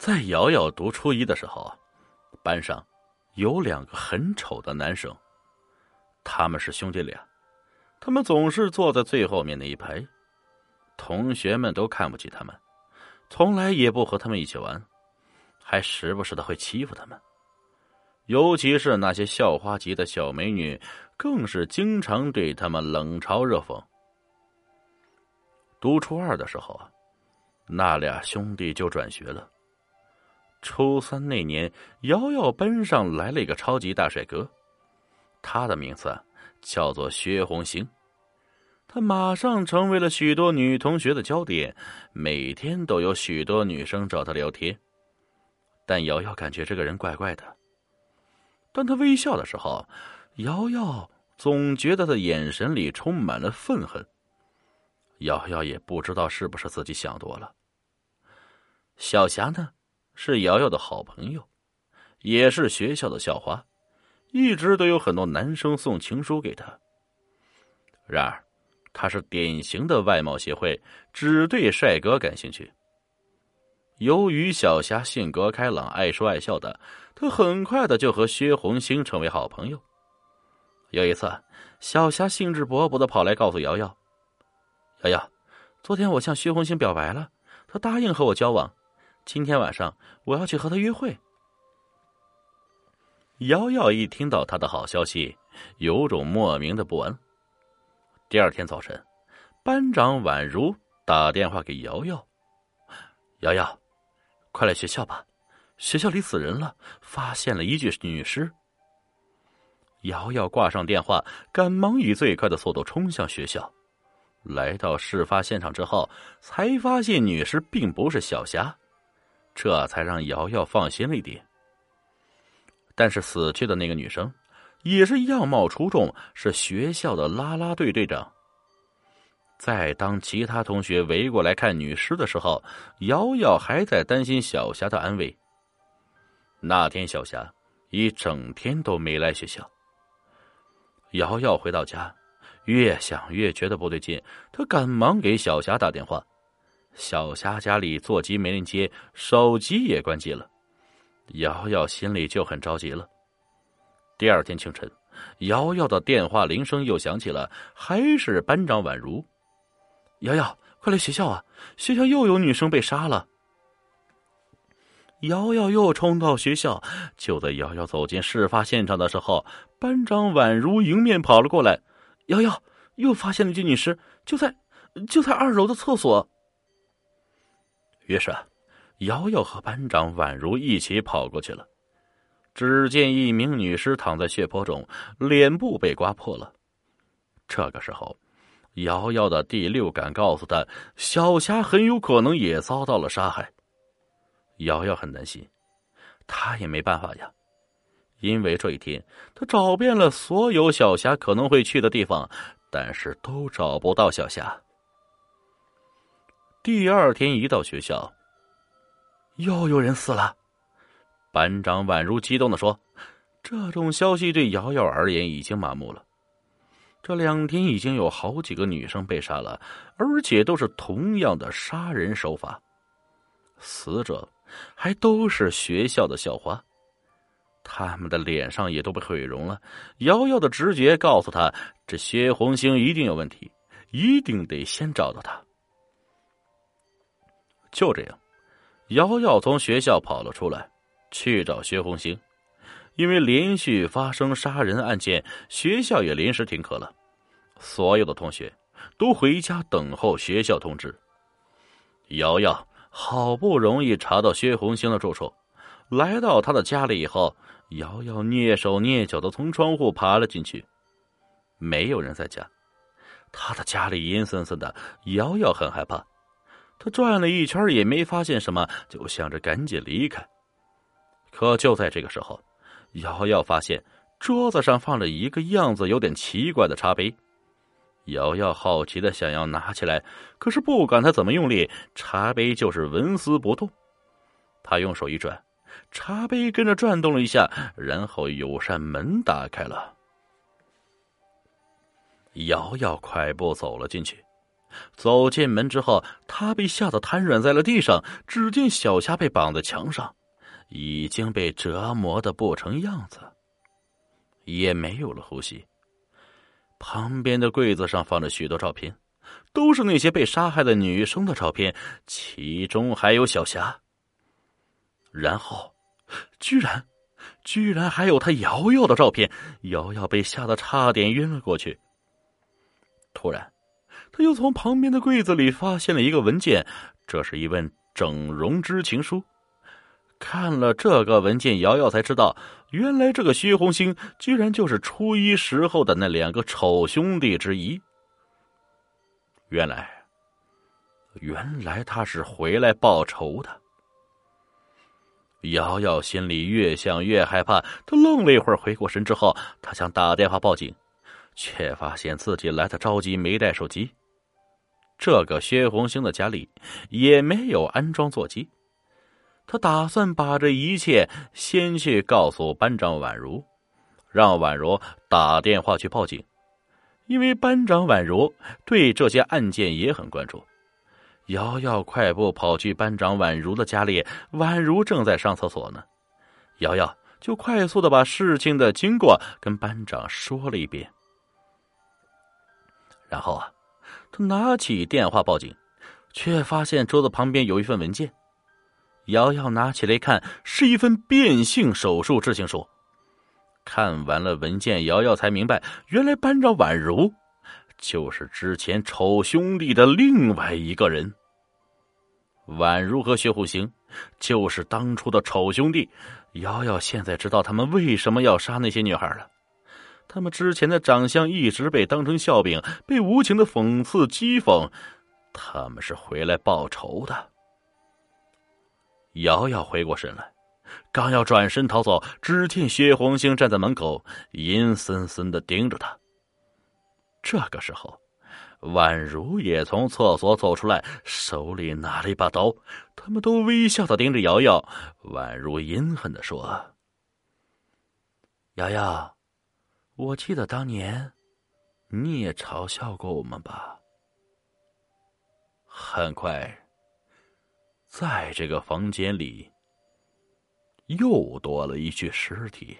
在瑶瑶读初一的时候，班上有两个很丑的男生，他们是兄弟俩，他们总是坐在最后面那一排，同学们都看不起他们，从来也不和他们一起玩，还时不时的会欺负他们。尤其是那些校花级的小美女，更是经常对他们冷嘲热讽。读初二的时候啊，那俩兄弟就转学了。初三那年，瑶瑶班上来了一个超级大帅哥，他的名字叫做薛红星，他马上成为了许多女同学的焦点，每天都有许多女生找他聊天。但瑶瑶感觉这个人怪怪的。当他微笑的时候，瑶瑶总觉得他眼神里充满了愤恨。瑶瑶也不知道是不是自己想多了。小霞呢，是瑶瑶的好朋友，也是学校的校花，一直都有很多男生送情书给她。然而，她是典型的外貌协会，只对帅哥感兴趣。由于小霞性格开朗、爱说爱笑的，她很快的就和薛红星成为好朋友。有一次，小霞兴致勃勃的跑来告诉瑶瑶：“瑶瑶，昨天我向薛红星表白了，他答应和我交往。今天晚上我要去和他约会。”瑶瑶一听到他的好消息，有种莫名的不安。第二天早晨，班长宛如打电话给瑶瑶：“瑶瑶。”快来学校吧，学校里死人了，发现了一具女尸。瑶瑶挂上电话，赶忙以最快的速度冲向学校。来到事发现场之后，才发现女尸并不是小霞，这才让瑶瑶放心了一点。但是死去的那个女生，也是样貌出众，是学校的啦啦队队长。在当其他同学围过来看女尸的时候，瑶瑶还在担心小霞的安危。那天，小霞一整天都没来学校。瑶瑶回到家，越想越觉得不对劲，她赶忙给小霞打电话。小霞家里座机没人接，手机也关机了，瑶瑶心里就很着急了。第二天清晨，瑶瑶的电话铃声又响起了，还是班长宛如。瑶瑶，快来学校啊！学校又有女生被杀了。瑶瑶又冲到学校，就在瑶瑶走进事发现场的时候，班长宛如迎面跑了过来。瑶瑶又发现了一具女尸，就在就在二楼的厕所。于是，啊瑶瑶和班长宛如一起跑过去了。只见一名女尸躺在血泊中，脸部被刮破了。这个时候。瑶瑶的第六感告诉她，小霞很有可能也遭到了杀害。瑶瑶很担心，她也没办法呀，因为这一天她找遍了所有小霞可能会去的地方，但是都找不到小霞。第二天一到学校，又有人死了，班长宛如激动的说：“这种消息对瑶瑶而言已经麻木了。”这两天已经有好几个女生被杀了，而且都是同样的杀人手法，死者还都是学校的校花，他们的脸上也都被毁容了。瑶瑶的直觉告诉他，这薛红星一定有问题，一定得先找到他。就这样，瑶瑶从学校跑了出来，去找薛红星。因为连续发生杀人案件，学校也临时停课了，所有的同学都回家等候学校通知。瑶瑶好不容易查到薛红星的住处，来到他的家里以后，瑶瑶蹑手蹑脚的从窗户爬了进去，没有人在家，他的家里阴森森的，瑶瑶很害怕，他转了一圈也没发现什么，就想着赶紧离开。可就在这个时候。瑶瑶发现桌子上放着一个样子有点奇怪的茶杯，瑶瑶好奇的想要拿起来，可是不管她怎么用力，茶杯就是纹丝不动。她用手一转，茶杯跟着转动了一下，然后有扇门打开了。瑶瑶快步走了进去，走进门之后，他被吓得瘫软在了地上。只见小霞被绑在墙上，已经被折磨的不成样子，也没有了呼吸。旁边的柜子上放着许多照片，都是那些被杀害的女生的照片，其中还有小霞。然后，居然，居然还有他瑶瑶的照片。瑶瑶被吓得差点晕了过去。突然，又从旁边的柜子里发现了一个文件，这是一份整容知情书。看了这个文件，瑶瑶才知道，原来这个薛红星居然就是初一时候的那两个丑兄弟之一。原来，原来他是回来报仇的。瑶瑶心里越想越害怕，她愣了一会儿，回过神之后，她想打电话报警，却发现自己来的着急，没带手机。这个薛红星的家里也没有安装座机。他打算把这一切先去告诉班长宛如，让宛如打电话去报警，因为班长宛如对这些案件也很关注。瑶瑶快步跑去班长宛如的家里，宛如正在上厕所呢。瑶瑶就快速的把事情的经过跟班长说了一遍，然后啊，拿起电话报警，却发现桌子旁边有一份文件。瑶瑶拿起来看，是一份变性手术知情书。看完了文件，瑶瑶才明白，原来班长宛如就是之前丑兄弟的另外一个人。宛如和薛虎行就是当初的丑兄弟。瑶瑶现在知道他们为什么要杀那些女孩了。他们之前的长相一直被当成笑柄，被无情的讽刺讥讽。他们是回来报仇的。瑶瑶回过神来，刚要转身逃走，只见薛红星站在门口，阴森森的盯着他。这个时候，宛如也从厕所走出来，手里拿了一把刀。他们都微笑的盯着瑶瑶。宛如阴狠的说：“瑶瑶，我记得当年你也嘲笑过我们吧？”很快。在这个房间里，又多了一具尸体。